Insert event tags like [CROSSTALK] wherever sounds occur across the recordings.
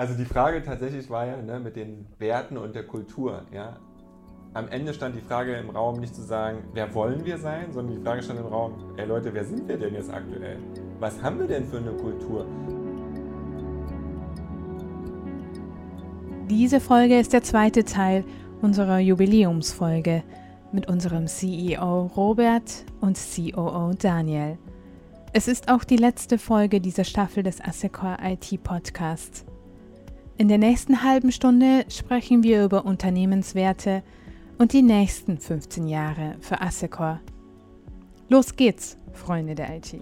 Also die Frage tatsächlich war ja ne, mit den Werten und der Kultur. Ja? Am Ende stand die Frage im Raum nicht zu sagen, wer wollen wir sein, sondern die Frage stand im Raum, ey Leute, wer sind wir denn jetzt aktuell? Was haben wir denn für eine Kultur? Diese Folge ist der zweite Teil unserer Jubiläumsfolge mit unserem CEO Robert und COO Daniel. Es ist auch die letzte Folge dieser Staffel des Assecor IT Podcasts. In der nächsten halben Stunde sprechen wir über Unternehmenswerte und die nächsten 15 Jahre für Assecor. Los geht's, Freunde der IT.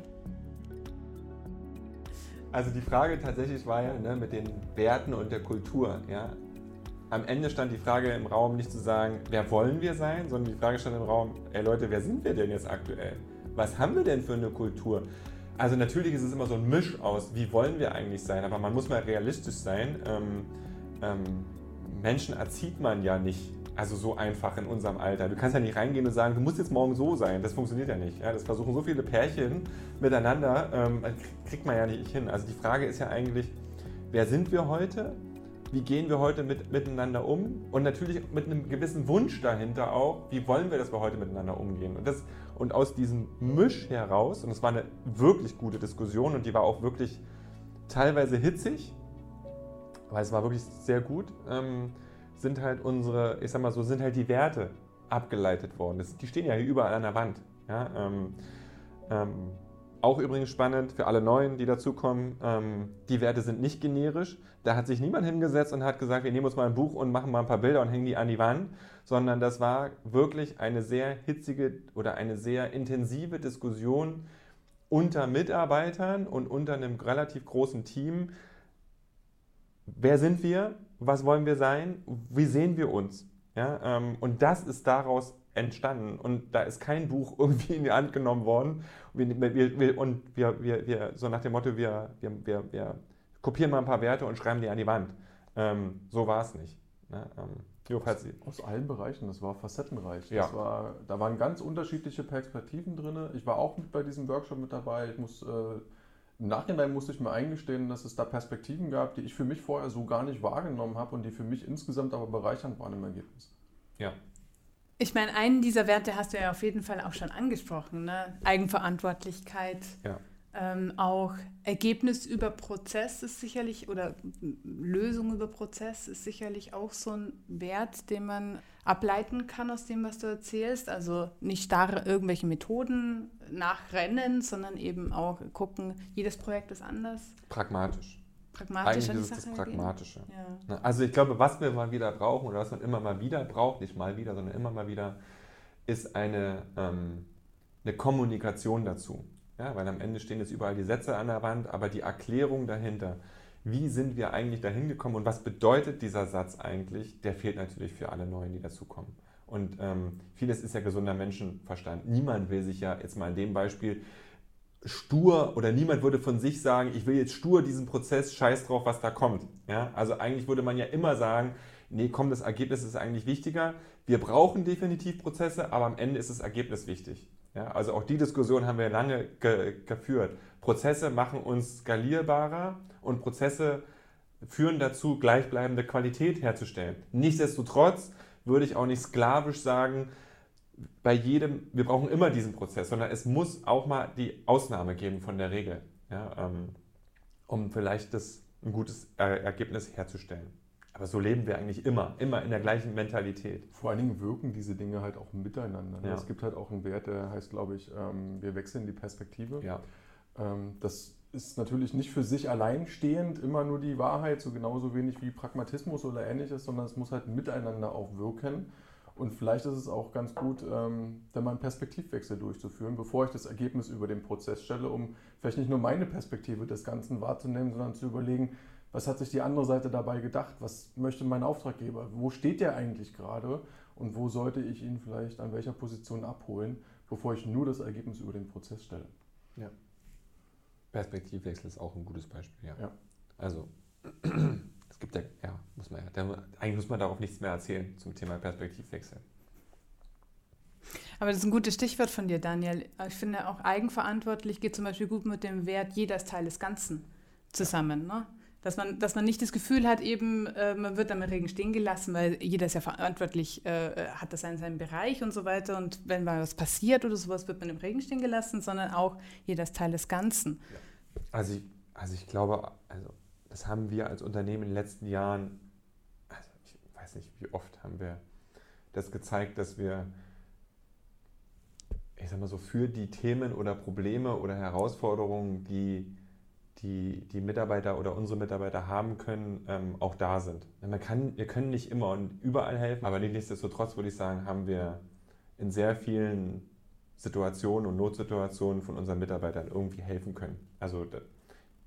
Also die Frage tatsächlich war ja ne, mit den Werten und der Kultur. Ja. Am Ende stand die Frage im Raum nicht zu sagen, wer wollen wir sein, sondern die Frage stand im Raum, ey Leute, wer sind wir denn jetzt aktuell? Was haben wir denn für eine Kultur? Also natürlich ist es immer so ein Misch aus, wie wollen wir eigentlich sein, aber man muss mal realistisch sein. Ähm, ähm, Menschen erzieht man ja nicht, also so einfach in unserem Alter. Du kannst ja nicht reingehen und sagen, du musst jetzt morgen so sein. Das funktioniert ja nicht. Ja? Das versuchen so viele Pärchen miteinander, ähm, kriegt man ja nicht hin. Also die Frage ist ja eigentlich, wer sind wir heute? Wie gehen wir heute mit, miteinander um? Und natürlich mit einem gewissen Wunsch dahinter auch, wie wollen wir, dass wir heute miteinander umgehen? Und das und aus diesem Misch heraus, und es war eine wirklich gute Diskussion und die war auch wirklich teilweise hitzig, weil es war wirklich sehr gut, ähm, sind halt unsere, ich sag mal so, sind halt die Werte abgeleitet worden. Das, die stehen ja hier überall an der Wand. Ja, ähm, ähm, auch übrigens spannend für alle Neuen, die dazukommen, ähm, die Werte sind nicht generisch. Da hat sich niemand hingesetzt und hat gesagt, wir nehmen uns mal ein Buch und machen mal ein paar Bilder und hängen die an die Wand, sondern das war wirklich eine sehr hitzige oder eine sehr intensive Diskussion unter Mitarbeitern und unter einem relativ großen Team. Wer sind wir? Was wollen wir sein? Wie sehen wir uns? Ja, ähm, und das ist daraus entstanden. Und da ist kein Buch [LAUGHS] irgendwie in die Hand genommen worden. Wir, wir, wir, und wir, wir, wir, so nach dem Motto, wir, wir, wir, wir kopieren mal ein paar Werte und schreiben die an die Wand. Ähm, so war es nicht. Ne? Ähm, jo, aus, aus, allen Bereichen, das war facettenreich. Ja. Das war, da waren ganz unterschiedliche Perspektiven drin. Ich war auch mit bei diesem Workshop mit dabei. Ich muss, äh, Im Nachhinein musste ich mir eingestehen, dass es da Perspektiven gab, die ich für mich vorher so gar nicht wahrgenommen habe und die für mich insgesamt aber bereichernd waren im Ergebnis. Ja, ich meine, einen dieser Werte hast du ja auf jeden Fall auch schon angesprochen. Ne? Eigenverantwortlichkeit. Ja. Ähm, auch Ergebnis über Prozess ist sicherlich, oder Lösung über Prozess ist sicherlich auch so ein Wert, den man ableiten kann aus dem, was du erzählst. Also nicht starr irgendwelche Methoden nachrennen, sondern eben auch gucken, jedes Projekt ist anders. Pragmatisch. Pragmatisch Eigentlich ist es das Pragmatische. Ja. Ne, also ich glaube, was wir mal wieder brauchen oder was man immer mal wieder braucht, nicht mal wieder, sondern immer mal wieder, ist eine, ähm, eine Kommunikation dazu. Ja, weil am Ende stehen jetzt überall die Sätze an der Wand, aber die Erklärung dahinter, wie sind wir eigentlich dahin gekommen und was bedeutet dieser Satz eigentlich, der fehlt natürlich für alle Neuen, die dazukommen. Und ähm, vieles ist ja gesunder Menschenverstand. Niemand will sich ja jetzt mal in dem Beispiel stur oder niemand würde von sich sagen, ich will jetzt stur diesen Prozess, scheiß drauf, was da kommt. Ja? Also eigentlich würde man ja immer sagen, nee, komm, das Ergebnis ist eigentlich wichtiger. Wir brauchen definitiv Prozesse, aber am Ende ist das Ergebnis wichtig. Ja? Also auch die Diskussion haben wir lange ge geführt. Prozesse machen uns skalierbarer und Prozesse führen dazu, gleichbleibende Qualität herzustellen. Nichtsdestotrotz würde ich auch nicht sklavisch sagen, bei jedem, wir brauchen immer diesen Prozess, sondern es muss auch mal die Ausnahme geben von der Regel, ja, ähm, um vielleicht das, ein gutes Ergebnis herzustellen. Aber so leben wir eigentlich immer, immer in der gleichen Mentalität. Vor allen Dingen wirken diese Dinge halt auch miteinander. Ne? Ja. Es gibt halt auch einen Wert, der heißt, glaube ich, ähm, wir wechseln die Perspektive. Ja. Ähm, das ist natürlich nicht für sich alleinstehend immer nur die Wahrheit, so genauso wenig wie Pragmatismus oder ähnliches, sondern es muss halt miteinander auch wirken. Und vielleicht ist es auch ganz gut, ähm, dann mal einen Perspektivwechsel durchzuführen, bevor ich das Ergebnis über den Prozess stelle, um vielleicht nicht nur meine Perspektive des Ganzen wahrzunehmen, sondern zu überlegen, was hat sich die andere Seite dabei gedacht? Was möchte mein Auftraggeber? Wo steht der eigentlich gerade? Und wo sollte ich ihn vielleicht an welcher Position abholen, bevor ich nur das Ergebnis über den Prozess stelle? Ja. Perspektivwechsel ist auch ein gutes Beispiel, ja. ja. Also es gibt ja, ja, muss man ja, eigentlich muss man darauf nichts mehr erzählen zum Thema Perspektivwechsel. Aber das ist ein gutes Stichwort von dir, Daniel. Ich finde auch eigenverantwortlich geht zum Beispiel gut mit dem Wert, jeder ist Teil des Ganzen zusammen. Ne? Dass man, dass man nicht das Gefühl hat, eben, äh, man wird am Regen stehen gelassen, weil jeder ist ja verantwortlich, äh, hat das in seinem Bereich und so weiter. Und wenn mal was passiert oder sowas, wird man im Regen stehen gelassen, sondern auch jeder ist Teil des Ganzen. Also ich, also ich glaube, also das haben wir als Unternehmen in den letzten Jahren, also ich weiß nicht, wie oft haben wir das gezeigt, dass wir ich sag mal so, für die Themen oder Probleme oder Herausforderungen, die die, die Mitarbeiter oder unsere Mitarbeiter haben können, ähm, auch da sind. Man kann, wir können nicht immer und überall helfen, aber nichtsdestotrotz würde ich sagen, haben wir in sehr vielen Situationen und Notsituationen von unseren Mitarbeitern irgendwie helfen können. Also,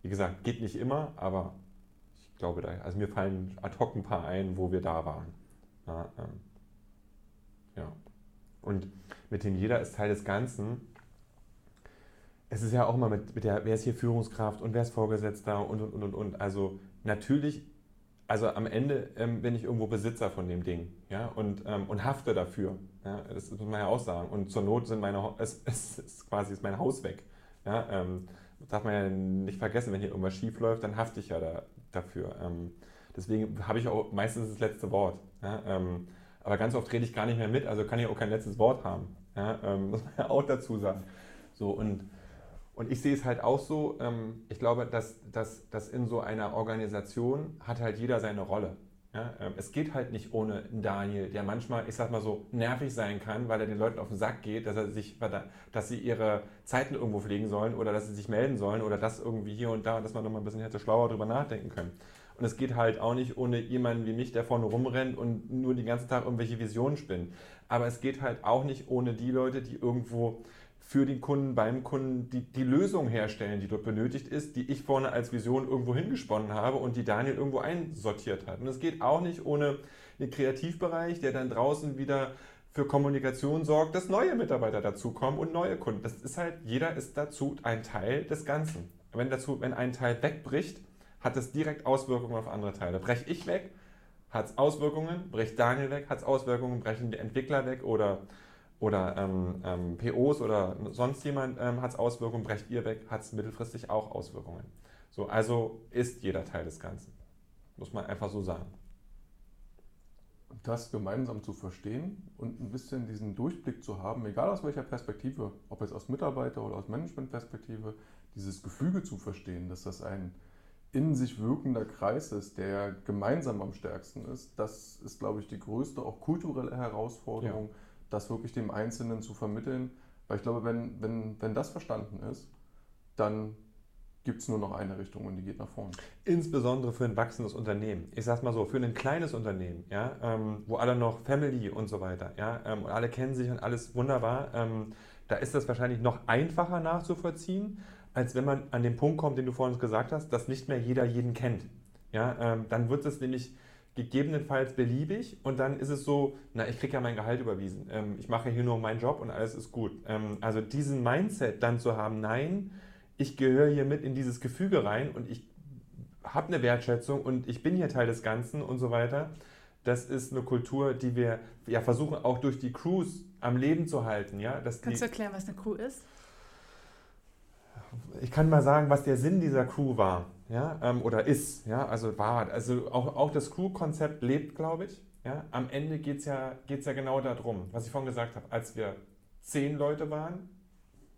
wie gesagt, geht nicht immer, aber ich glaube, da, also mir fallen ad hoc ein paar ein, wo wir da waren. Ja, ähm, ja. Und mit dem jeder ist Teil des Ganzen. Es ist ja auch immer mit, mit der, wer ist hier Führungskraft und wer ist Vorgesetzter und und und und. und. Also natürlich, also am Ende ähm, bin ich irgendwo Besitzer von dem Ding ja, und, ähm, und hafte dafür. Ja, das muss man ja auch sagen. Und zur Not sind meine, es, es ist quasi ist mein Haus weg. Ja, ähm, darf man ja nicht vergessen, wenn hier irgendwas schief läuft, dann hafte ich ja da, dafür. Ähm, deswegen habe ich auch meistens das letzte Wort. Ja, ähm, aber ganz oft rede ich gar nicht mehr mit, also kann ich auch kein letztes Wort haben. Ja, ähm, [LAUGHS] muss man ja auch dazu sagen. So, und, und ich sehe es halt auch so, ähm, ich glaube, dass, dass, dass in so einer Organisation hat halt jeder seine Rolle. Ja, ähm, es geht halt nicht ohne Daniel, der manchmal, ich sag mal so, nervig sein kann, weil er den Leuten auf den Sack geht, dass, er sich, dass sie ihre Zeiten irgendwo pflegen sollen oder dass sie sich melden sollen oder das irgendwie hier und da, dass man nochmal ein bisschen hätte schlauer drüber nachdenken können. Und es geht halt auch nicht ohne jemanden wie mich, der vorne rumrennt und nur den ganzen Tag irgendwelche Visionen spinnt. Aber es geht halt auch nicht ohne die Leute, die irgendwo für den Kunden, beim Kunden die, die Lösung herstellen, die dort benötigt ist, die ich vorne als Vision irgendwo hingesponnen habe und die Daniel irgendwo einsortiert hat. Und es geht auch nicht ohne den Kreativbereich, der dann draußen wieder für Kommunikation sorgt, dass neue Mitarbeiter dazukommen und neue Kunden. Das ist halt, jeder ist dazu ein Teil des Ganzen. Wenn, dazu, wenn ein Teil wegbricht, hat es direkt Auswirkungen auf andere Teile. Breche ich weg, hat es Auswirkungen, bricht Daniel weg, hat es Auswirkungen, brechen die Entwickler weg oder, oder ähm, ähm, POs oder sonst jemand ähm, hat es Auswirkungen, brecht ihr weg, hat es mittelfristig auch Auswirkungen. So, also ist jeder Teil des Ganzen. Muss man einfach so sagen. Das gemeinsam zu verstehen und ein bisschen diesen Durchblick zu haben, egal aus welcher Perspektive, ob jetzt aus Mitarbeiter- oder aus Managementperspektive, dieses Gefüge zu verstehen, dass das ein in sich wirkender Kreis ist, der gemeinsam am stärksten ist, das ist, glaube ich, die größte auch kulturelle Herausforderung, ja. Das wirklich dem Einzelnen zu vermitteln. Weil ich glaube, wenn, wenn, wenn das verstanden ist, dann gibt es nur noch eine Richtung und die geht nach vorne. Insbesondere für ein wachsendes Unternehmen. Ich sage mal so, für ein kleines Unternehmen, ja, ähm, wo alle noch Family und so weiter, ja, ähm, und alle kennen sich und alles wunderbar, ähm, da ist das wahrscheinlich noch einfacher nachzuvollziehen als wenn man an den Punkt kommt, den du vorhin gesagt hast, dass nicht mehr jeder jeden kennt. Ja, ähm, dann wird es nämlich gegebenenfalls beliebig und dann ist es so, na, ich kriege ja mein Gehalt überwiesen, ähm, ich mache hier nur meinen Job und alles ist gut. Ähm, also diesen Mindset dann zu haben, nein, ich gehöre hier mit in dieses Gefüge rein und ich habe eine Wertschätzung und ich bin hier Teil des Ganzen und so weiter. Das ist eine Kultur, die wir ja versuchen auch durch die Crews am Leben zu halten. Ja? Dass Kannst du erklären, was eine Crew ist? Ich kann mal sagen, was der Sinn dieser Crew war, ja, ähm, oder ist, ja, also war, also auch, auch das Crew-Konzept lebt, glaube ich, ja. Am Ende geht es ja, geht's ja genau darum, was ich vorhin gesagt habe, als wir zehn Leute waren,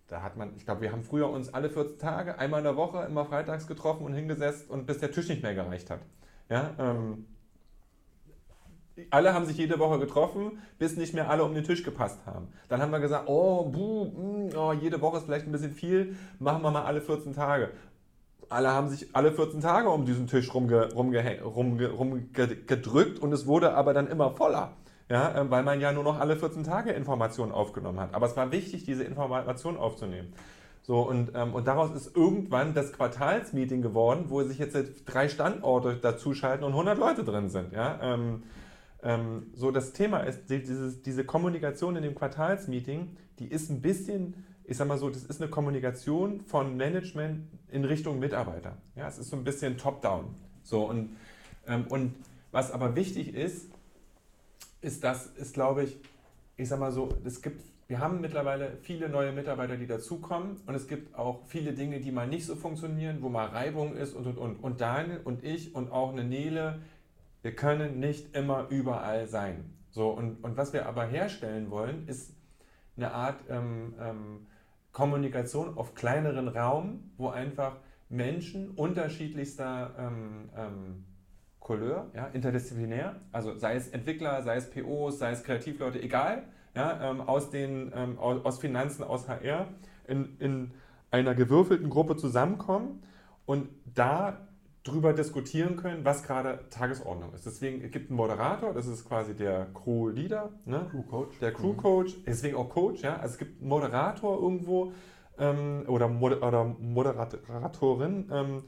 da hat man, ich glaube, wir haben früher uns alle 14 Tage, einmal in der Woche, immer freitags getroffen und hingesetzt und bis der Tisch nicht mehr gereicht hat, ja, ähm, alle haben sich jede Woche getroffen, bis nicht mehr alle um den Tisch gepasst haben. Dann haben wir gesagt, oh, buh, mh, mm, oh, jede Woche ist vielleicht ein bisschen viel, machen wir mal alle 14 Tage. Alle haben sich alle 14 Tage um diesen Tisch rumge, rumge, rumge, rumgedrückt und es wurde aber dann immer voller. Ja, äh, weil man ja nur noch alle 14 Tage Informationen aufgenommen hat. Aber es war wichtig, diese Informationen aufzunehmen. So, und, ähm, und daraus ist irgendwann das Quartalsmeeting geworden, wo sich jetzt drei Standorte dazuschalten und 100 Leute drin sind. Ja? Ähm, ähm, so, das Thema ist, dieses, diese Kommunikation in dem Quartalsmeeting, die ist ein bisschen, ich sag mal so, das ist eine Kommunikation von Management in Richtung Mitarbeiter. Ja, es ist so ein bisschen top-down. So, und, ähm, und was aber wichtig ist, ist, dass es, glaube ich, ich sag mal so, es gibt wir haben mittlerweile viele neue Mitarbeiter, die dazukommen und es gibt auch viele Dinge, die mal nicht so funktionieren, wo mal Reibung ist und und und. Und Daniel und ich und auch eine Nele, wir können nicht immer überall sein. So, und, und was wir aber herstellen wollen, ist eine Art ähm, ähm, Kommunikation auf kleineren Raum, wo einfach Menschen unterschiedlichster ähm, ähm, Couleur, ja, interdisziplinär, also sei es Entwickler, sei es POs, sei es Kreativleute, egal, ja, ähm, aus, den, ähm, aus, Finanzen, aus HR, in, in einer gewürfelten Gruppe zusammenkommen und da drüber diskutieren können, was gerade Tagesordnung ist. Deswegen gibt es einen Moderator, das ist quasi der Crew-Leader, ne? Crew-Coach. Der Crew-Coach, deswegen auch Coach, ja. Also es gibt einen Moderator irgendwo ähm, oder, Mod oder Moderatorin, ähm,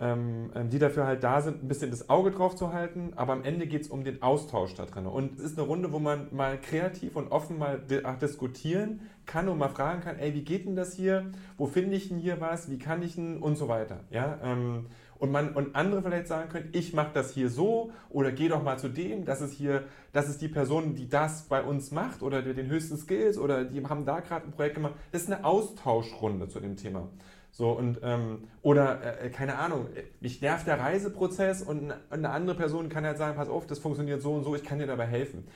ähm, ähm, die dafür halt da sind, ein bisschen das Auge drauf zu halten, aber am Ende geht es um den Austausch da drin. Und es ist eine Runde, wo man mal kreativ und offen mal diskutieren kann und mal fragen kann, ey, wie geht denn das hier? Wo finde ich denn hier was? Wie kann ich denn? Und so weiter. Ja, ähm, und, man, und andere vielleicht sagen können, ich mache das hier so oder geh doch mal zu dem, das ist hier, das ist die Person, die das bei uns macht oder die den höchsten Skills oder die haben da gerade ein Projekt gemacht. Das ist eine Austauschrunde zu dem Thema. So und ähm, oder äh, keine Ahnung, mich nervt der Reiseprozess und eine andere Person kann halt sagen, pass auf, das funktioniert so und so, ich kann dir dabei helfen.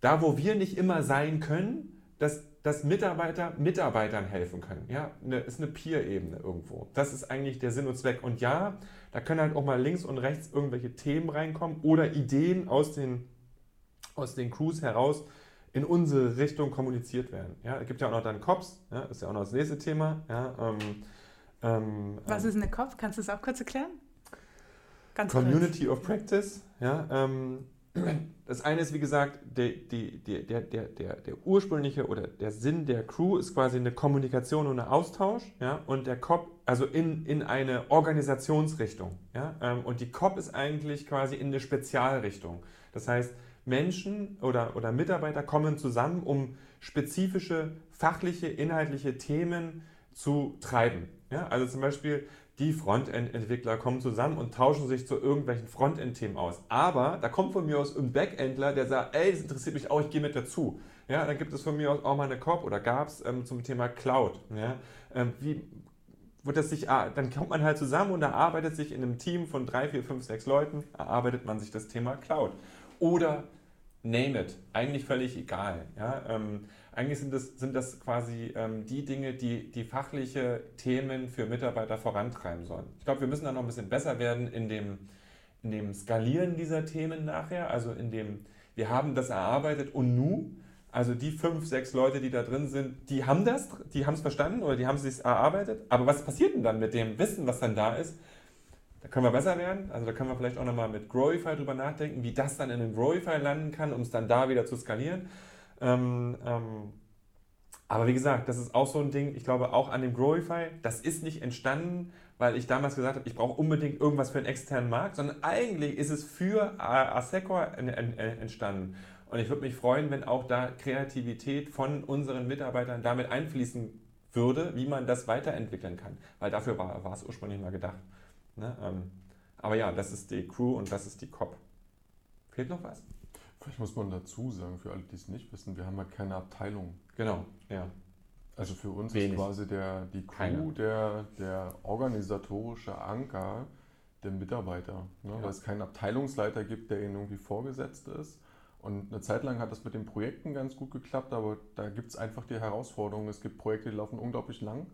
Da, wo wir nicht immer sein können, dass, dass Mitarbeiter Mitarbeitern helfen können. Ja, eine, ist eine Peer-Ebene irgendwo. Das ist eigentlich der Sinn und Zweck. Und ja, da können halt auch mal links und rechts irgendwelche Themen reinkommen oder Ideen aus den, aus den Crews heraus in unsere Richtung kommuniziert werden. Ja, es gibt ja auch noch dann COPs, ja, ist ja auch noch das nächste Thema. Ja, ähm, ähm, Was ähm, ist eine COP? Kannst du das auch kurz erklären? Ganz Community kurz. of Practice. Ja, ähm, das eine ist, wie gesagt, der, die, der, der, der, der ursprüngliche oder der Sinn der Crew ist quasi eine Kommunikation und ein Austausch. Ja? Und der COP, also in, in eine Organisationsrichtung. Ja? Ähm, und die COP ist eigentlich quasi in eine Spezialrichtung. Das heißt, Menschen oder, oder Mitarbeiter kommen zusammen, um spezifische fachliche, inhaltliche Themen zu treiben. Ja? Also zum Beispiel die Frontend-Entwickler kommen zusammen und tauschen sich zu irgendwelchen Frontend-Themen aus. Aber da kommt von mir aus ein Backendler, der sagt, ey, das interessiert mich auch, ich gehe mit dazu. Ja, dann gibt es von mir aus auch mal eine COP oder gab es ähm, zum Thema Cloud. Ja? Ähm, wie wird das sich, dann kommt man halt zusammen und erarbeitet sich in einem Team von drei, vier, fünf, sechs Leuten, erarbeitet man sich das Thema Cloud. Oder name it, eigentlich völlig egal. Ja? Ähm, eigentlich sind das, sind das quasi ähm, die Dinge, die die fachliche Themen für Mitarbeiter vorantreiben sollen. Ich glaube, wir müssen da noch ein bisschen besser werden in dem, in dem Skalieren dieser Themen nachher. Also in dem, wir haben das erarbeitet und nu. Also die fünf, sechs Leute, die da drin sind, die haben das, die haben es verstanden oder die haben es sich erarbeitet. Aber was passiert denn dann mit dem Wissen, was dann da ist? Da können wir besser werden. Also da können wir vielleicht auch nochmal mit Growify drüber nachdenken, wie das dann in den Growify landen kann, um es dann da wieder zu skalieren. Ähm, ähm, aber wie gesagt, das ist auch so ein Ding, ich glaube auch an dem Growify, das ist nicht entstanden, weil ich damals gesagt habe, ich brauche unbedingt irgendwas für einen externen Markt, sondern eigentlich ist es für Asecor entstanden. Und ich würde mich freuen, wenn auch da Kreativität von unseren Mitarbeitern damit einfließen würde, wie man das weiterentwickeln kann. Weil dafür war, war es ursprünglich mal gedacht. Ne? Ähm, aber ja, das ist die Crew und das ist die COP. Fehlt noch was? Vielleicht muss man dazu sagen, für alle, die es nicht wissen, wir haben halt keine Abteilung. Genau, ja. Also für uns Wenig. ist quasi der, die Crew der, der organisatorische Anker der Mitarbeiter. Ne? Ja. Weil es keinen Abteilungsleiter gibt, der ihnen irgendwie vorgesetzt ist. Und eine Zeit lang hat das mit den Projekten ganz gut geklappt, aber da gibt es einfach die Herausforderung. Es gibt Projekte, die laufen unglaublich lang.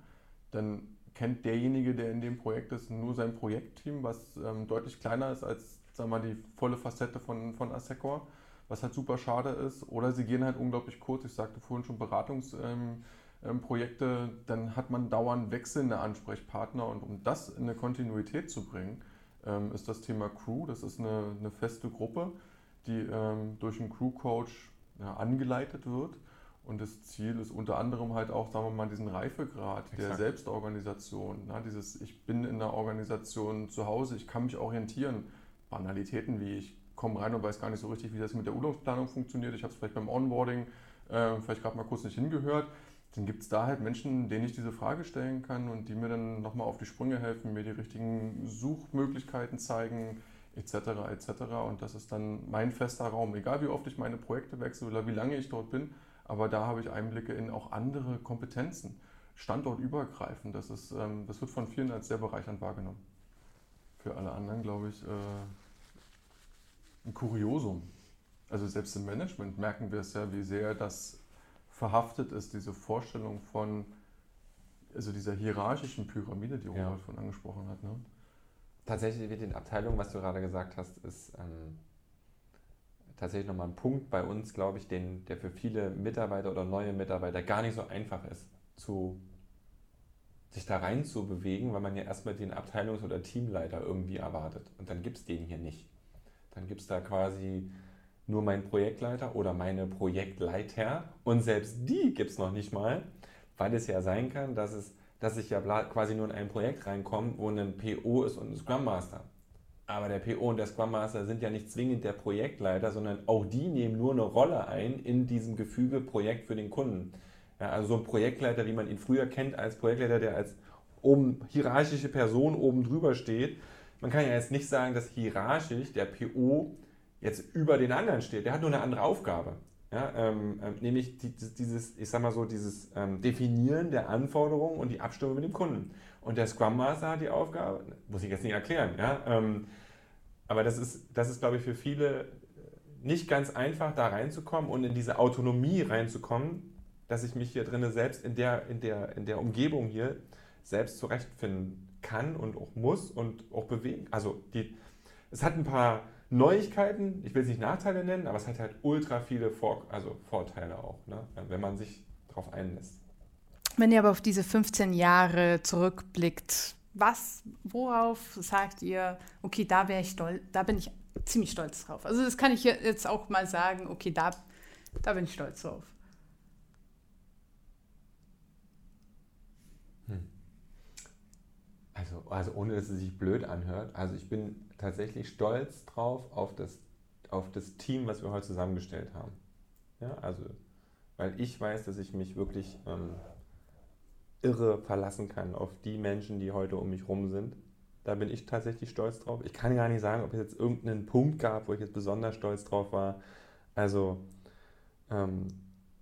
Dann kennt derjenige, der in dem Projekt ist, nur sein Projektteam, was ähm, deutlich kleiner ist als sagen wir mal, die volle Facette von, von Assecor was halt super schade ist. Oder sie gehen halt unglaublich kurz. Ich sagte vorhin schon Beratungsprojekte, ähm, ähm, dann hat man dauernd wechselnde Ansprechpartner. Und um das in eine Kontinuität zu bringen, ähm, ist das Thema Crew. Das ist eine, eine feste Gruppe, die durch einen Crew-Coach ja, angeleitet wird. Und das Ziel ist unter anderem halt auch, sagen wir mal, diesen Reifegrad Exakt. der Selbstorganisation. Ne? Dieses, ich bin in der Organisation zu Hause, ich kann mich orientieren. Banalitäten wie ich komme rein und weiß gar nicht so richtig, wie das mit der Urlaubsplanung funktioniert. Ich habe es vielleicht beim Onboarding äh, vielleicht gerade mal kurz nicht hingehört. Dann gibt es da halt Menschen, denen ich diese Frage stellen kann und die mir dann nochmal auf die Sprünge helfen, mir die richtigen Suchmöglichkeiten zeigen, etc. etc. Und das ist dann mein fester Raum. Egal wie oft ich meine Projekte wechsle oder wie lange ich dort bin, aber da habe ich Einblicke in auch andere Kompetenzen, standortübergreifend. Das, ist, ähm, das wird von vielen als sehr bereichernd wahrgenommen. Für alle anderen, glaube ich, äh, ein Kuriosum. Also selbst im Management merken wir es ja, wie sehr das verhaftet ist, diese Vorstellung von also dieser hierarchischen Pyramide, die Robert ja. von angesprochen hat. Ne? Tatsächlich mit den Abteilungen, was du gerade gesagt hast, ist ähm, tatsächlich nochmal ein Punkt bei uns, glaube ich, den, der für viele Mitarbeiter oder neue Mitarbeiter gar nicht so einfach ist, zu, sich da rein zu bewegen, weil man ja erstmal den Abteilungs- oder Teamleiter irgendwie erwartet. Und dann gibt es den hier nicht. Dann gibt es da quasi nur meinen Projektleiter oder meine Projektleiter und selbst die gibt es noch nicht mal, weil es ja sein kann, dass, es, dass ich ja quasi nur in ein Projekt reinkomme, wo ein PO ist und ein Scrum Master. Aber der PO und der Scrum Master sind ja nicht zwingend der Projektleiter, sondern auch die nehmen nur eine Rolle ein in diesem Gefüge Projekt für den Kunden. Ja, also so ein Projektleiter, wie man ihn früher kennt als Projektleiter, der als oben hierarchische Person oben drüber steht. Man kann ja jetzt nicht sagen, dass hierarchisch der PO jetzt über den anderen steht. Der hat nur eine andere Aufgabe. Ja, ähm, ähm, nämlich die, dieses, ich sag mal so, dieses ähm, Definieren der Anforderungen und die Abstimmung mit dem Kunden. Und der Scrum Master hat die Aufgabe, muss ich jetzt nicht erklären, ja, ähm, aber das ist, das ist, glaube ich, für viele nicht ganz einfach, da reinzukommen und in diese Autonomie reinzukommen, dass ich mich hier drinnen selbst in der, in, der, in der Umgebung hier selbst zurechtfinden kann und auch muss und auch bewegen. Also die, es hat ein paar Neuigkeiten, ich will es nicht Nachteile nennen, aber es hat halt ultra viele Vor also Vorteile auch, ne? wenn man sich darauf einlässt. Wenn ihr aber auf diese 15 Jahre zurückblickt, was, worauf sagt ihr, okay, da wäre ich stolz, da bin ich ziemlich stolz drauf. Also das kann ich jetzt auch mal sagen, okay, da, da bin ich stolz drauf. Hm. Also, also ohne dass es sich blöd anhört, also ich bin tatsächlich stolz drauf auf das, auf das Team, was wir heute zusammengestellt haben. Ja, also, weil ich weiß, dass ich mich wirklich ähm, irre verlassen kann auf die Menschen, die heute um mich rum sind. Da bin ich tatsächlich stolz drauf. Ich kann gar nicht sagen, ob es jetzt irgendeinen Punkt gab, wo ich jetzt besonders stolz drauf war. Also, ähm,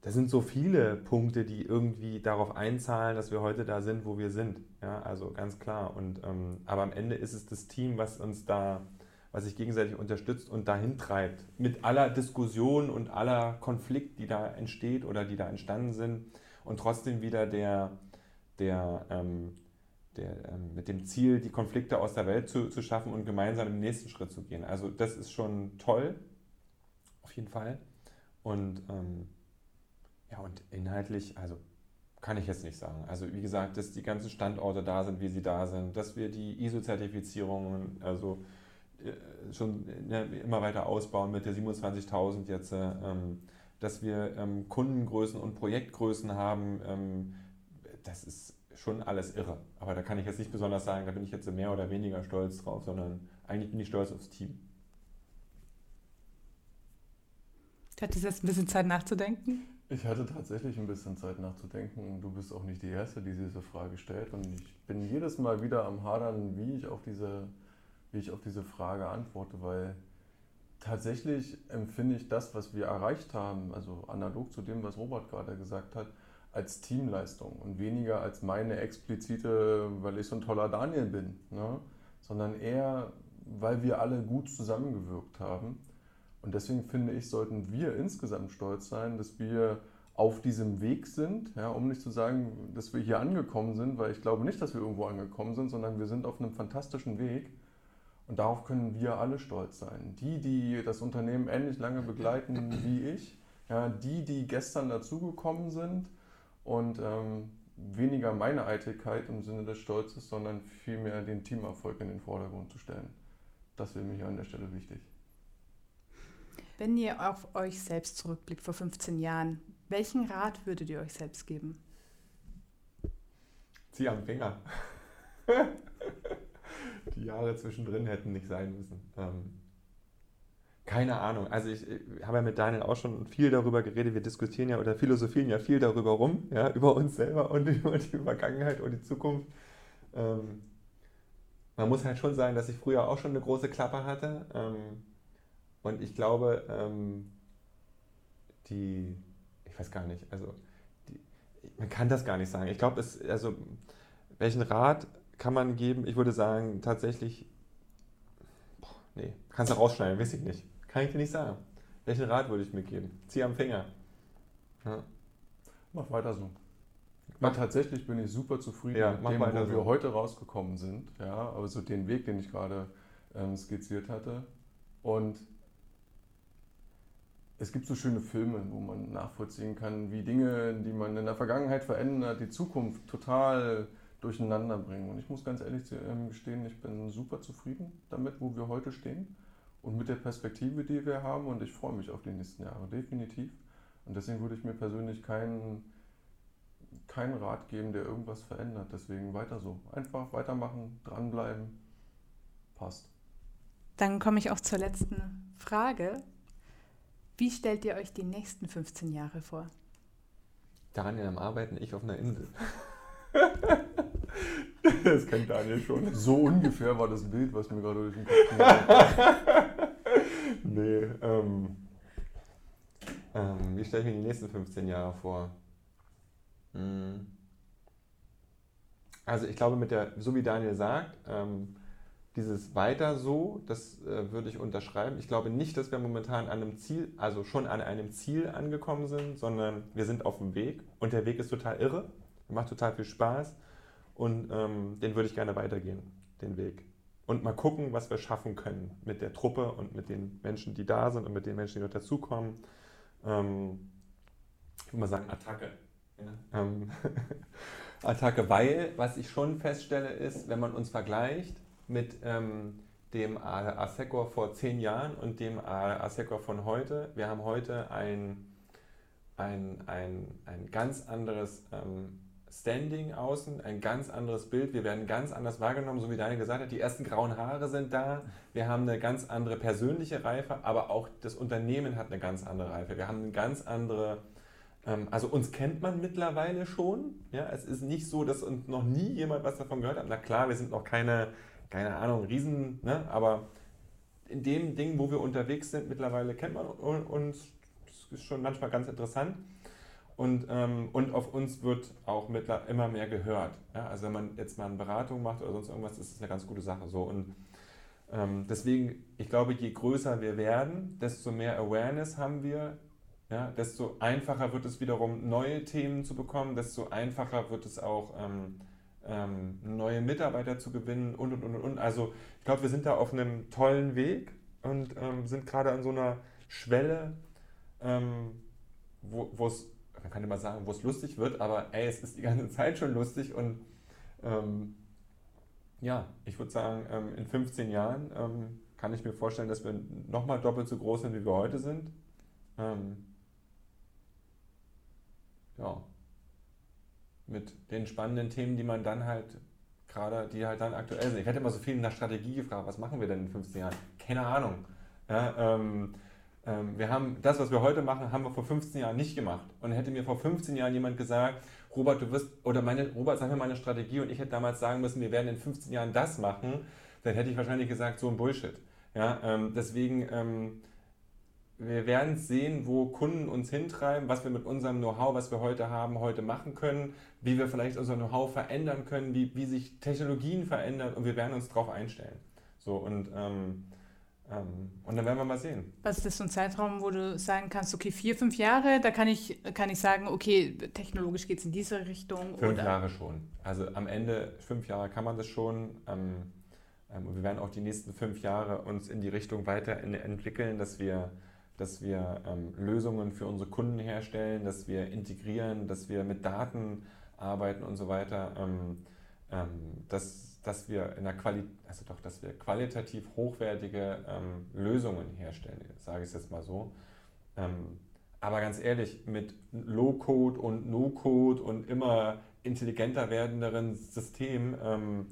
da sind so viele Punkte, die irgendwie darauf einzahlen, dass wir heute da sind, wo wir sind. Ja, also ganz klar. Und, ähm, aber am Ende ist es das Team, was uns da, was sich gegenseitig unterstützt und dahin treibt. Mit aller Diskussion und aller Konflikt, die da entsteht oder die da entstanden sind. Und trotzdem wieder der, der, ähm, der ähm, mit dem Ziel, die Konflikte aus der Welt zu, zu schaffen und gemeinsam im nächsten Schritt zu gehen. Also das ist schon toll, auf jeden Fall. Und ähm, ja, und inhaltlich, also kann ich jetzt nicht sagen. Also wie gesagt, dass die ganzen Standorte da sind, wie sie da sind, dass wir die ISO-Zertifizierungen also äh, schon ne, immer weiter ausbauen mit der 27.000 jetzt, äh, ähm, dass wir ähm, Kundengrößen und Projektgrößen haben, ähm, das ist schon alles irre. Aber da kann ich jetzt nicht besonders sagen, da bin ich jetzt mehr oder weniger stolz drauf, sondern eigentlich bin ich stolz aufs Team. Hat es jetzt ein bisschen Zeit nachzudenken? Ich hatte tatsächlich ein bisschen Zeit nachzudenken. Du bist auch nicht die Erste, die diese Frage stellt. Und ich bin jedes Mal wieder am Hadern, wie ich auf diese, wie ich auf diese Frage antworte, weil tatsächlich empfinde ich das, was wir erreicht haben, also analog zu dem, was Robert gerade gesagt hat, als Teamleistung und weniger als meine explizite, weil ich so ein toller Daniel bin, ne? sondern eher, weil wir alle gut zusammengewirkt haben und deswegen finde ich, sollten wir insgesamt stolz sein, dass wir auf diesem Weg sind, ja, um nicht zu sagen, dass wir hier angekommen sind, weil ich glaube nicht, dass wir irgendwo angekommen sind, sondern wir sind auf einem fantastischen Weg. Und darauf können wir alle stolz sein. Die, die das Unternehmen ähnlich lange begleiten [LAUGHS] wie ich, ja, die, die gestern dazugekommen sind und ähm, weniger meine Eitelkeit im Sinne des Stolzes, sondern vielmehr den Teamerfolg in den Vordergrund zu stellen. Das wäre mir an der Stelle wichtig. Wenn ihr auf euch selbst zurückblickt vor 15 Jahren, welchen Rat würdet ihr euch selbst geben? Zieh am Finger. [LAUGHS] Die Jahre zwischendrin hätten nicht sein müssen. Ähm, keine Ahnung. Also ich, ich habe ja mit Daniel auch schon viel darüber geredet. Wir diskutieren ja oder philosophieren ja viel darüber rum, ja, [LAUGHS] über uns selber und über die Vergangenheit und die Zukunft. Ähm, man muss halt schon sagen, dass ich früher auch schon eine große Klappe hatte. Ähm, und ich glaube, ähm, die, ich weiß gar nicht, also die, man kann das gar nicht sagen. Ich glaube, es, also welchen Rat kann man geben? Ich würde sagen, tatsächlich, boah, nee, kannst du rausschneiden, weiß ich nicht. Kann ich dir nicht sagen. Welchen Rat würde ich mir geben? Zieh am Finger. Ja. Mach weiter so. Mach. tatsächlich bin ich super zufrieden ja, mit dem, wo so. wir heute rausgekommen sind. Ja, also den Weg, den ich gerade ähm, skizziert hatte. Und es gibt so schöne Filme, wo man nachvollziehen kann, wie Dinge, die man in der Vergangenheit verändert, die Zukunft total durcheinander bringen. Und ich muss ganz ehrlich ähm, gestehen, ich bin super zufrieden damit, wo wir heute stehen und mit der Perspektive, die wir haben. Und ich freue mich auf die nächsten Jahre, definitiv. Und deswegen würde ich mir persönlich keinen, keinen Rat geben, der irgendwas verändert. Deswegen weiter so. Einfach weitermachen, dranbleiben. Passt. Dann komme ich auch zur letzten Frage. Wie stellt ihr euch die nächsten 15 Jahre vor? Daniel am Arbeiten, ich auf einer Insel. [LAUGHS] das kennt Daniel schon. So ungefähr war das Bild, was mir gerade durch den Kopf ging. [LAUGHS] nee, ähm, ähm, wie stelle ich mir die nächsten 15 Jahre vor? Hm. Also ich glaube, mit der, so wie Daniel sagt, ähm, dieses weiter so, das äh, würde ich unterschreiben. Ich glaube nicht, dass wir momentan an einem Ziel, also schon an einem Ziel angekommen sind, sondern wir sind auf dem Weg und der Weg ist total irre, macht total viel Spaß und ähm, den würde ich gerne weitergehen, den Weg. Und mal gucken, was wir schaffen können mit der Truppe und mit den Menschen, die da sind und mit den Menschen, die noch dazukommen. Ähm, ich würde mal sagen, Attacke. Ja. Ähm, [LAUGHS] Attacke, weil, was ich schon feststelle, ist, wenn man uns vergleicht, mit ähm, dem ASECOR vor zehn Jahren und dem ASECOR von heute. Wir haben heute ein, ein, ein, ein ganz anderes ähm, Standing außen, ein ganz anderes Bild. Wir werden ganz anders wahrgenommen, so wie Daniel gesagt hat. Die ersten grauen Haare sind da. Wir haben eine ganz andere persönliche Reife, aber auch das Unternehmen hat eine ganz andere Reife. Wir haben eine ganz andere ähm, also uns kennt man mittlerweile schon. Ja, es ist nicht so, dass uns noch nie jemand was davon gehört hat. Na klar, wir sind noch keine keine Ahnung, Riesen, ne? aber in dem Ding, wo wir unterwegs sind, mittlerweile kennt man uns. Das ist schon manchmal ganz interessant. Und, ähm, und auf uns wird auch immer mehr gehört. Ja? Also wenn man jetzt mal eine Beratung macht oder sonst irgendwas, ist das eine ganz gute Sache. So. Und ähm, deswegen, ich glaube, je größer wir werden, desto mehr Awareness haben wir, ja? desto einfacher wird es wiederum, neue Themen zu bekommen, desto einfacher wird es auch, ähm, ähm, neue Mitarbeiter zu gewinnen und und und und. Also ich glaube, wir sind da auf einem tollen Weg und ähm, sind gerade an so einer Schwelle, ähm, wo es, man kann immer sagen, wo es lustig wird, aber ey, es ist die ganze Zeit schon lustig und ähm, ja, ich würde sagen, ähm, in 15 Jahren ähm, kann ich mir vorstellen, dass wir nochmal doppelt so groß sind, wie wir heute sind. ja, mit den spannenden Themen, die man dann halt gerade, die halt dann aktuell sind. Ich hätte immer so viel nach Strategie gefragt, was machen wir denn in 15 Jahren? Keine Ahnung. Ja, ähm, ähm, wir haben das, was wir heute machen, haben wir vor 15 Jahren nicht gemacht. Und hätte mir vor 15 Jahren jemand gesagt, Robert, du wirst, oder meine, Robert, sag mir mal eine Strategie und ich hätte damals sagen müssen, wir werden in 15 Jahren das machen, dann hätte ich wahrscheinlich gesagt, so ein Bullshit. Ja, ähm, deswegen ähm, wir werden sehen, wo Kunden uns hintreiben, was wir mit unserem Know-how, was wir heute haben, heute machen können, wie wir vielleicht unser Know-how verändern können, wie, wie sich Technologien verändern und wir werden uns darauf einstellen. So und, ähm, ähm, und dann werden wir mal sehen. Was ist das so ein Zeitraum, wo du sagen kannst, okay, vier, fünf Jahre, da kann ich, kann ich sagen, okay, technologisch geht es in diese Richtung? Fünf oder? Jahre schon. Also am Ende, fünf Jahre kann man das schon. Ähm, ähm und wir werden auch die nächsten fünf Jahre uns in die Richtung weiterentwickeln, dass wir dass wir ähm, Lösungen für unsere Kunden herstellen, dass wir integrieren, dass wir mit Daten arbeiten und so weiter, ähm, ähm, dass, dass wir in der Quali also doch, dass wir qualitativ hochwertige ähm, Lösungen herstellen, sage ich es jetzt mal so. Ähm, aber ganz ehrlich, mit Low-Code und No-Code und immer intelligenter werdenderen Systemen ähm,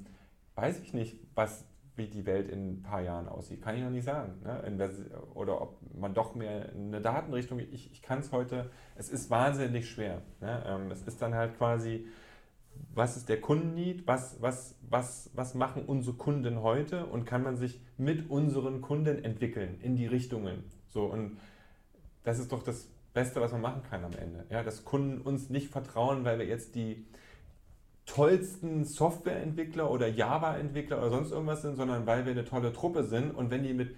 weiß ich nicht, was wie die Welt in ein paar Jahren aussieht. Kann ich noch nicht sagen. Ne? Oder ob man doch mehr eine Datenrichtung, ich, ich kann es heute, es ist wahnsinnig schwer. Ne? Ähm, es ist dann halt quasi, was ist der Kundennied, was, was, was, was machen unsere Kunden heute und kann man sich mit unseren Kunden entwickeln in die Richtungen. So, und das ist doch das Beste, was man machen kann am Ende. Ja, dass Kunden uns nicht vertrauen, weil wir jetzt die tollsten Softwareentwickler oder Java-Entwickler oder sonst irgendwas sind, sondern weil wir eine tolle Truppe sind und wenn die mit,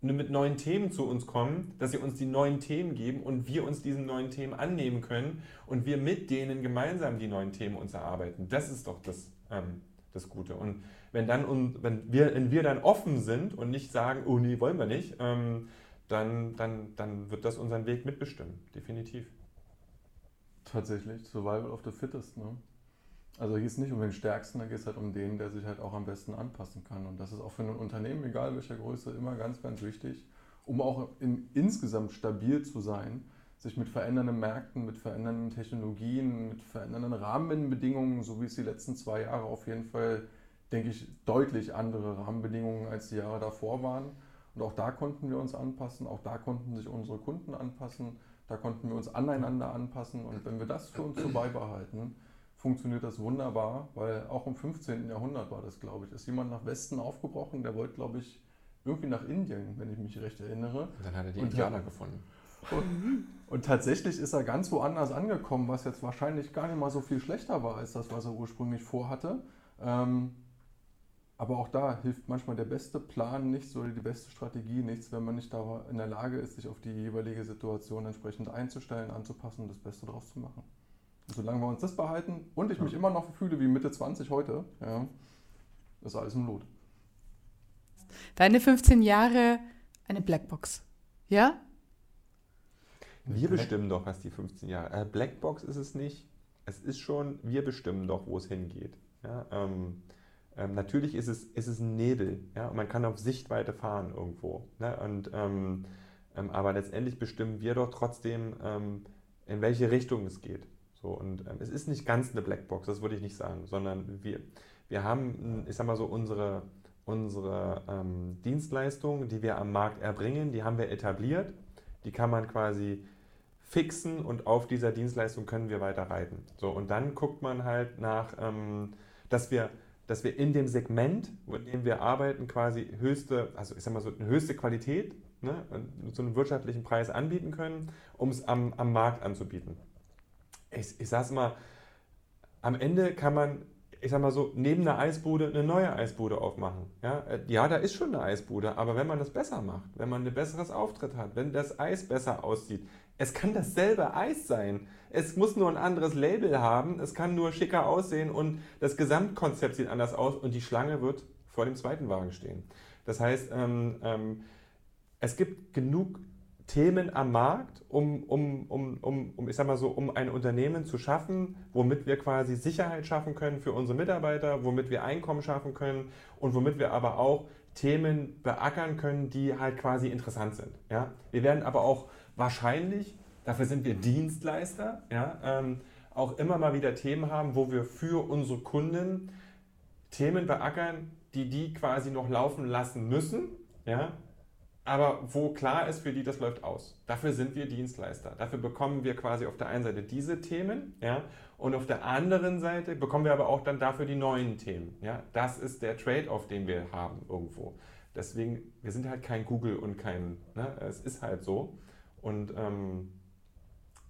mit neuen Themen zu uns kommen, dass sie uns die neuen Themen geben und wir uns diesen neuen Themen annehmen können und wir mit denen gemeinsam die neuen Themen uns erarbeiten. Das ist doch das, ähm, das Gute. Und wenn, dann, wenn, wir, wenn wir dann offen sind und nicht sagen, oh nee, wollen wir nicht, ähm, dann, dann, dann wird das unseren Weg mitbestimmen, definitiv. Tatsächlich, Survival of the Fittest. Ne? Also hier es nicht um den Stärksten, da geht es halt um den, der sich halt auch am besten anpassen kann. Und das ist auch für ein Unternehmen, egal welcher Größe, immer ganz, ganz wichtig, um auch in, insgesamt stabil zu sein, sich mit verändernden Märkten, mit verändernden Technologien, mit verändernden Rahmenbedingungen, so wie es die letzten zwei Jahre auf jeden Fall, denke ich, deutlich andere Rahmenbedingungen als die Jahre davor waren. Und auch da konnten wir uns anpassen, auch da konnten sich unsere Kunden anpassen, da konnten wir uns aneinander anpassen. Und wenn wir das für uns so beibehalten, funktioniert das wunderbar, weil auch im 15. Jahrhundert war das, glaube ich, ist jemand nach Westen aufgebrochen, der wollte, glaube ich, irgendwie nach Indien, wenn ich mich recht erinnere. Und dann hat er die Indianer hat, gefunden. Und, und, tatsächlich ist er ganz woanders angekommen, was jetzt wahrscheinlich gar nicht mal so viel schlechter war als das, was er ursprünglich vorhatte. Ähm, aber auch da hilft manchmal der beste Plan nichts oder die beste Strategie nichts, wenn man nicht in der Lage ist, sich auf die jeweilige Situation entsprechend einzustellen, anzupassen und das Beste daraus zu machen solange wir uns das behalten und ich ja. mich immer noch fühle wie Mitte 20 heute, ja, ist alles im Lot. Deine 15 Jahre eine Blackbox, ja? Wir Black bestimmen doch, was die 15 Jahre. Äh, Blackbox ist es nicht. Es ist schon, wir bestimmen doch, wo es hingeht. Ja, ähm, ähm, natürlich ist es, ist es ein Nebel. Ja, man kann auf Sichtweite fahren irgendwo. Ne? Und, ähm, ähm aber letztendlich bestimmen wir doch trotzdem, ähm, in welche Richtung es geht. So, und ähm, es ist nicht ganz eine Blackbox, das würde ich nicht sagen, sondern wir, wir haben, ich sag mal so, unsere, unsere ähm, Dienstleistungen, die wir am Markt erbringen, die haben wir etabliert. Die kann man quasi fixen und auf dieser Dienstleistung können wir weiter reiten. So, und dann guckt man halt nach, ähm, dass wir dass wir in dem Segment, in dem wir arbeiten, quasi höchste, also ich sag mal so eine höchste Qualität, ne, so einen wirtschaftlichen Preis anbieten können, um es am, am Markt anzubieten ich, ich sag's mal, am Ende kann man, ich sag mal so, neben einer Eisbude eine neue Eisbude aufmachen. Ja, äh, ja da ist schon eine Eisbude, aber wenn man das besser macht, wenn man ein besseres Auftritt hat, wenn das Eis besser aussieht, es kann dasselbe Eis sein. Es muss nur ein anderes Label haben, es kann nur schicker aussehen und das Gesamtkonzept sieht anders aus und die Schlange wird vor dem zweiten Wagen stehen. Das heißt, ähm, ähm, es gibt genug Themen am Markt, um, um, um, um, um, ich sag mal so, um ein Unternehmen zu schaffen, womit wir quasi Sicherheit schaffen können für unsere Mitarbeiter, womit wir Einkommen schaffen können und womit wir aber auch Themen beackern können, die halt quasi interessant sind. Ja? Wir werden aber auch wahrscheinlich, dafür sind wir Dienstleister, ja, ähm, auch immer mal wieder Themen haben, wo wir für unsere Kunden Themen beackern, die die quasi noch laufen lassen müssen, ja, aber wo klar ist, für die das läuft aus. Dafür sind wir Dienstleister. Dafür bekommen wir quasi auf der einen Seite diese Themen, ja, und auf der anderen Seite bekommen wir aber auch dann dafür die neuen Themen. Ja. Das ist der Trade-off, den wir haben irgendwo. Deswegen, wir sind halt kein Google und kein, ne, es ist halt so. Und ähm,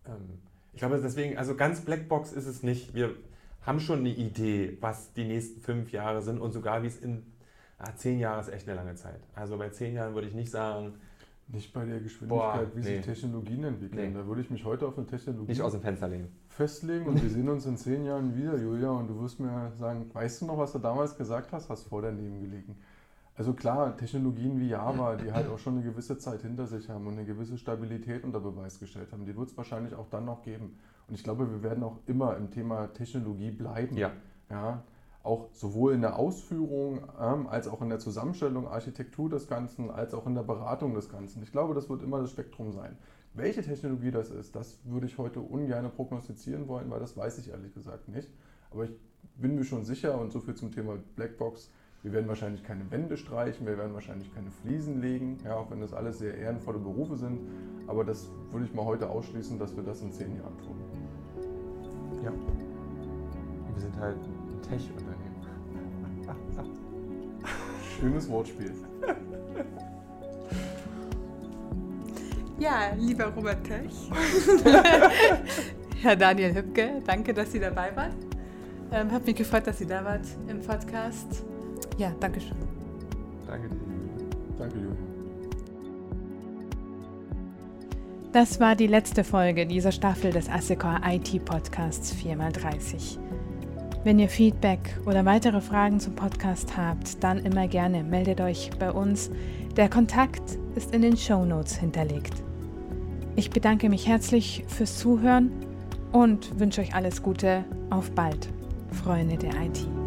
ähm, ich glaube deswegen, also ganz Blackbox ist es nicht. Wir haben schon eine Idee, was die nächsten fünf Jahre sind und sogar wie es in Ah, zehn Jahre ist echt eine lange Zeit. Also bei zehn Jahren würde ich nicht sagen. Nicht bei der Geschwindigkeit, boah, wie nee. sich Technologien entwickeln. Nee. Da würde ich mich heute auf eine Technologie nicht aus dem Fenster lehnen. festlegen und wir sehen uns in zehn Jahren wieder, Julia, und du wirst mir sagen, weißt du noch, was du damals gesagt hast, hast vor daneben gelegen. Also klar, Technologien wie Java, die halt auch schon eine gewisse Zeit hinter sich haben und eine gewisse Stabilität unter Beweis gestellt haben, die wird es wahrscheinlich auch dann noch geben. Und ich glaube, wir werden auch immer im Thema Technologie bleiben. Ja. ja auch sowohl in der Ausführung ähm, als auch in der Zusammenstellung, Architektur des Ganzen, als auch in der Beratung des Ganzen. Ich glaube, das wird immer das Spektrum sein. Welche Technologie das ist, das würde ich heute ungern prognostizieren wollen, weil das weiß ich ehrlich gesagt nicht. Aber ich bin mir schon sicher und so viel zum Thema Blackbox. Wir werden wahrscheinlich keine Wände streichen, wir werden wahrscheinlich keine Fliesen legen, ja, auch wenn das alles sehr ehrenvolle Berufe sind. Aber das würde ich mal heute ausschließen, dass wir das in zehn Jahren tun. Ja. Wir sind halt Tech-Unternehmen. Schönes Wortspiel. Ja, lieber Robert Töch. [LAUGHS] Herr Daniel Hübke, danke, dass Sie dabei waren. Ähm, hat mich gefreut, dass Sie da wart im Podcast. Ja, danke schön. Danke dir. Danke, Julia. Das war die letzte Folge dieser Staffel des Assecor IT Podcasts 4x30. Wenn ihr Feedback oder weitere Fragen zum Podcast habt, dann immer gerne meldet euch bei uns. Der Kontakt ist in den Show Notes hinterlegt. Ich bedanke mich herzlich fürs Zuhören und wünsche euch alles Gute. Auf bald, Freunde der IT.